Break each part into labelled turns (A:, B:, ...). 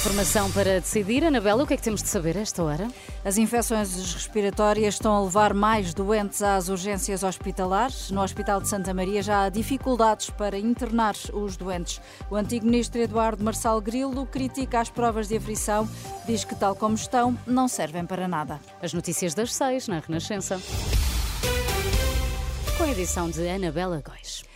A: Informação para decidir. Anabela, o que é que temos de saber a esta hora?
B: As infecções respiratórias estão a levar mais doentes às urgências hospitalares. No Hospital de Santa Maria já há dificuldades para internar os doentes. O antigo ministro Eduardo Marçal Grilo critica as provas de aflição, diz que, tal como estão, não servem para nada.
A: As notícias das seis na Renascença. Com a edição de Anabela Góis.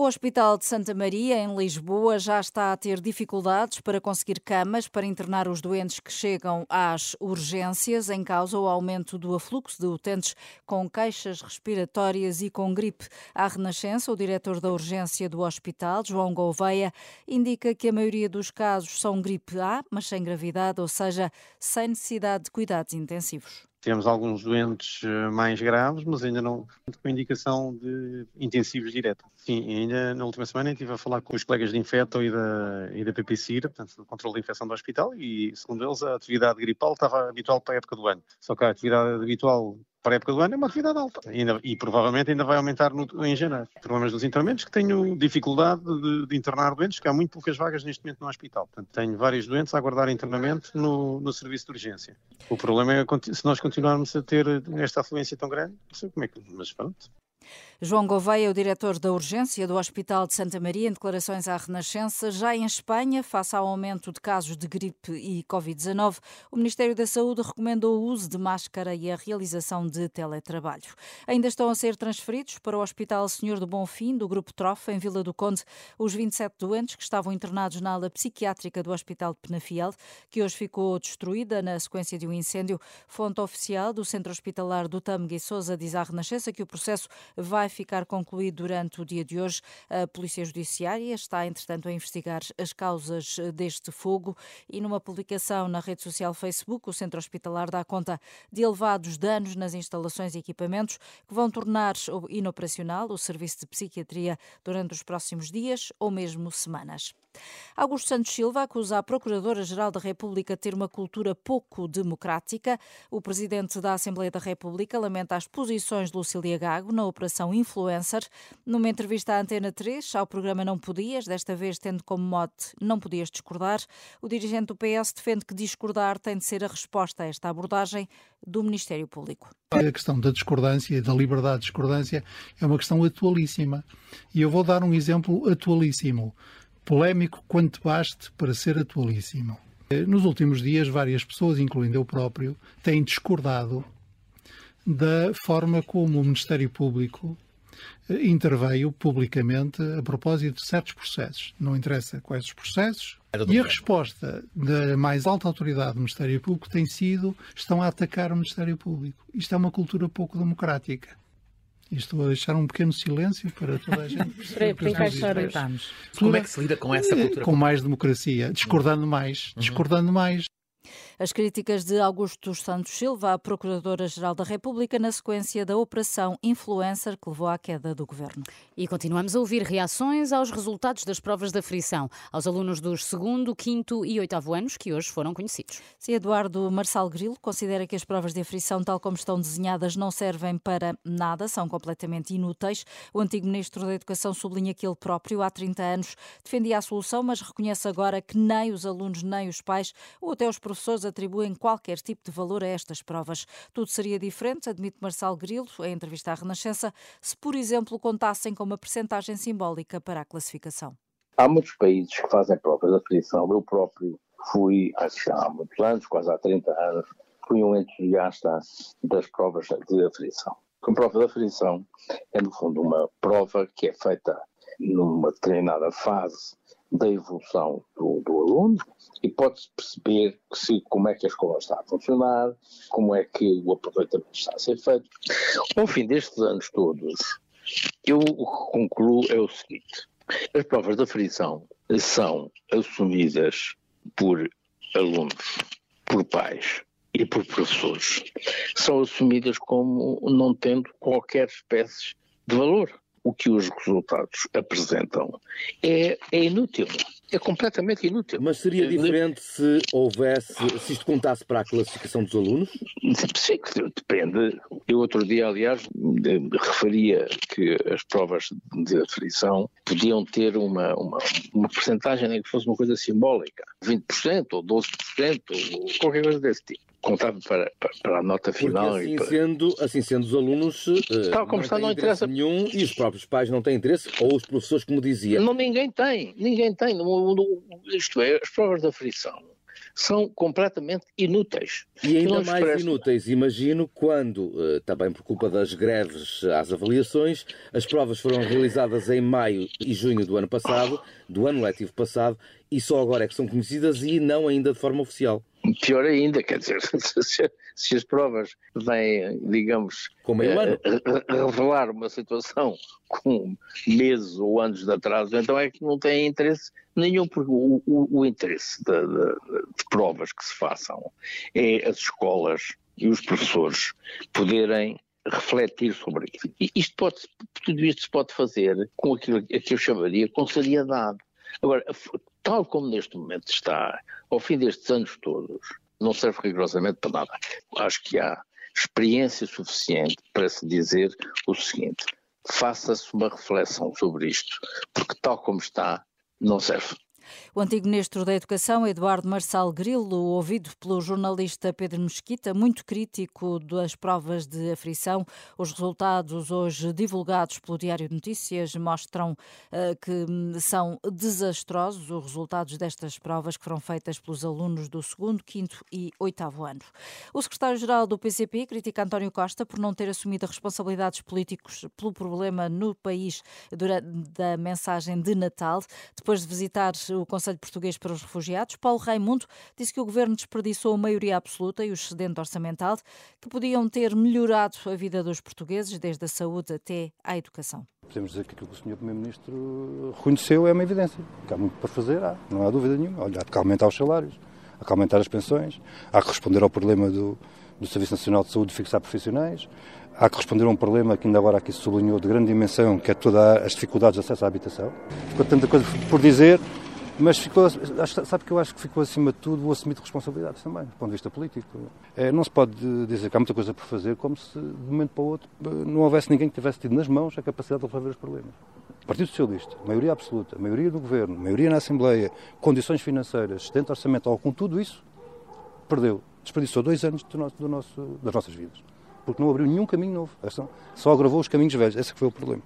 B: O Hospital de Santa Maria, em Lisboa, já está a ter dificuldades para conseguir camas para internar os doentes que chegam às urgências, em causa o aumento do afluxo de utentes com queixas respiratórias e com gripe. À Renascença, o diretor da urgência do hospital, João Gouveia, indica que a maioria dos casos são gripe A, mas sem gravidade, ou seja, sem necessidade de cuidados intensivos.
C: Temos alguns doentes eh, mais graves, mas ainda não com indicação de intensivos direto. Sim, ainda na última semana estive a falar com os colegas de Infeto e da, e da PPCIR, portanto, do controle de infecção do hospital, e segundo eles a atividade gripal estava habitual para a época do ano. Só que a atividade habitual para a época do ano é uma atividade alta e, ainda, e provavelmente ainda vai aumentar no, em janeiro. Problemas dos internamentos que tenho dificuldade de, de, internar doentes, que há muito poucas vagas neste momento no hospital. Portanto, tenho vários doentes a aguardar internamento no, no serviço de urgência. O problema é se nós continuarmos a ter esta afluência tão grande, não sei como é que, mas pronto.
B: João Gouveia, o diretor da urgência do Hospital de Santa Maria, em declarações à Renascença, já em Espanha, face ao aumento de casos de gripe e Covid-19, o Ministério da Saúde recomendou o uso de máscara e a realização de teletrabalho. Ainda estão a ser transferidos para o Hospital Senhor do Bonfim, do Grupo Trofa, em Vila do Conde, os 27 doentes que estavam internados na ala psiquiátrica do Hospital de Penafiel, que hoje ficou destruída na sequência de um incêndio. Fonte oficial do Centro Hospitalar do Tâmega e Sousa diz à Renascença que o processo vai ficar concluído durante o dia de hoje. A Polícia Judiciária está, entretanto, a investigar as causas deste fogo e numa publicação na rede social Facebook, o Centro Hospitalar dá conta de elevados danos nas instalações e equipamentos que vão tornar inoperacional o serviço de psiquiatria durante os próximos dias ou mesmo semanas. Augusto Santos Silva acusa a Procuradora-Geral da República de ter uma cultura pouco democrática. O Presidente da Assembleia da República lamenta as posições de Lucília Gago na Operação Influencer. Numa entrevista à Antena 3, ao programa Não Podias, desta vez tendo como mote Não Podias Discordar, o dirigente do PS defende que discordar tem de ser a resposta a esta abordagem do Ministério Público.
D: A questão da discordância e da liberdade de discordância é uma questão atualíssima. E eu vou dar um exemplo atualíssimo polémico quanto baste para ser atualíssimo. Nos últimos dias, várias pessoas, incluindo eu próprio, têm discordado da forma como o Ministério Público eh, interveio publicamente a propósito de certos processos. Não interessa quais os processos. E a resposta da mais alta autoridade do Ministério Público tem sido: estão a atacar o Ministério Público. Isto é uma cultura pouco democrática. E estou a deixar um pequeno silêncio para toda a gente
A: para encaixar
E: Como é que se lida com essa cultura?
D: Com mais democracia, discordando mais, uhum. discordando mais.
B: As críticas de Augusto Santos Silva, a Procuradora-Geral da República, na sequência da Operação Influencer que levou à queda do governo.
A: E continuamos a ouvir reações aos resultados das provas da frição, aos alunos dos segundo, quinto e oitavo anos que hoje foram conhecidos.
B: Se Eduardo Marçal Grilo considera que as provas de aflição, tal como estão desenhadas, não servem para nada, são completamente inúteis. O antigo Ministro da Educação sublinha que ele próprio, há 30 anos, defendia a solução, mas reconhece agora que nem os alunos, nem os pais ou até os professores atribuem qualquer tipo de valor a estas provas. Tudo seria diferente, admite Marçal Grilo, em entrevista à Renascença, se, por exemplo, contassem com uma percentagem simbólica para a classificação.
F: Há muitos países que fazem provas de aflição. Eu próprio fui, há muitos anos, quase há 30 anos, fui um entusiasta das provas de aflição. A prova de aflição é, no fundo, uma prova que é feita numa determinada fase da evolução do, do aluno e pode-se perceber se, como é que a escola está a funcionar, como é que o aproveitamento está a ser feito. Ao fim destes anos todos, eu o que concluo é o seguinte: as provas da frição são assumidas por alunos, por pais e por professores. São assumidas como não tendo qualquer espécie de valor o que os resultados apresentam é, é inútil. é completamente inútil.
G: Mas seria diferente se houvesse, se isto contasse para a classificação dos alunos?
F: Sim, depende. Eu outro dia, aliás, referia que as provas de aferição podiam ter uma, uma, uma porcentagem nem que fosse uma coisa simbólica, 20% ou 12% ou qualquer coisa desse tipo contado para, para, a nota final.
G: Porque assim,
F: para...
G: sendo, assim sendo, os alunos uh,
F: Tal como
G: não
F: está,
G: não
F: interessa
G: nenhum e os próprios pais não têm interesse, ou os professores, como dizia.
F: Não, ninguém tem, ninguém tem. Isto é, as provas da frição são completamente inúteis.
G: E ainda mais parece... inúteis, imagino, quando, uh, também por culpa das greves às avaliações, as provas foram realizadas em maio e junho do ano passado, do ano letivo passado, e só agora é que são conhecidas e não ainda de forma oficial.
F: Pior ainda, quer dizer, se, se as provas vêm, digamos,
G: Como é ano.
F: revelar uma situação com meses ou anos de atraso, então é que não tem interesse nenhum, porque o, o, o interesse de, de, de provas que se façam é as escolas e os professores poderem refletir sobre. E isto pode, tudo isto se pode fazer com aquilo que eu chamaria com seriedade. Agora, tal como neste momento está, ao fim destes anos todos, não serve rigorosamente para nada. Acho que há experiência suficiente para se dizer o seguinte: faça-se uma reflexão sobre isto, porque tal como está, não serve.
B: O antigo ministro da Educação, Eduardo Marçal Grilo, ouvido pelo jornalista Pedro Mesquita, muito crítico das provas de aflição. Os resultados hoje divulgados pelo Diário de Notícias mostram uh, que são desastrosos os resultados destas provas que foram feitas pelos alunos do segundo, quinto e oitavo ano. O secretário-geral do PCP critica António Costa por não ter assumido responsabilidades políticas pelo problema no país durante a mensagem de Natal, depois de visitar o Conselho Português para os Refugiados, Paulo Raimundo disse que o governo desperdiçou a maioria absoluta e o excedente orçamental que podiam ter melhorado a vida dos portugueses, desde a saúde até à educação.
H: Podemos dizer que aquilo que o Sr. Primeiro-Ministro reconheceu é uma evidência. Que há muito para fazer, há, não há dúvida nenhuma. Olha, há que aumentar os salários, há que aumentar as pensões, há que responder ao problema do, do Serviço Nacional de Saúde fixar profissionais, há que responder a um problema que ainda agora aqui se sublinhou de grande dimensão, que é todas as dificuldades de acesso à habitação. Ficou tanta coisa por dizer, mas ficou, sabe que eu acho que ficou acima de tudo o assumir de responsabilidades também, do ponto de vista político. É, não se pode dizer que há muita coisa por fazer como se de um momento para o outro não houvesse ninguém que tivesse tido nas mãos a capacidade de resolver os problemas. Partido Socialista, maioria absoluta, maioria do governo, maioria na Assembleia, condições financeiras, excedente orçamental, com tudo isso, perdeu, desperdiçou dois anos do nosso, do nosso, das nossas vidas porque não abriu nenhum caminho novo. Só agravou os caminhos velhos. Esse foi o problema.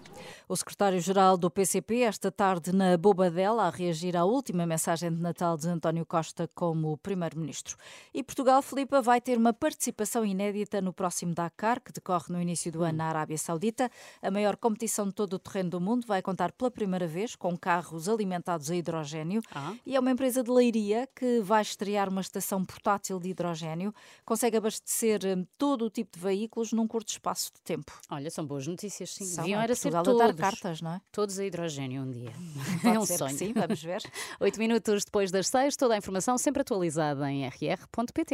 B: O secretário-geral do PCP, esta tarde na Bobadela, a reagir à última mensagem de Natal de António Costa como primeiro-ministro. E Portugal, Filipa, vai ter uma participação inédita no próximo Dakar, que decorre no início do ano na Arábia Saudita. A maior competição de todo o terreno do mundo vai contar pela primeira vez com carros alimentados a hidrogênio. Ah. E é uma empresa de leiria que vai estrear uma estação portátil de hidrogênio. Consegue abastecer hum, todo o tipo de veículos num curto espaço de tempo.
A: Olha, são boas notícias, sim.
B: São, Deviam era ser todos, dar cartas, não é?
A: Todos a hidrogênio um dia.
B: Pode é um sonho. sim, vamos ver.
A: Oito minutos depois das seis, toda a informação sempre atualizada em rr.pt.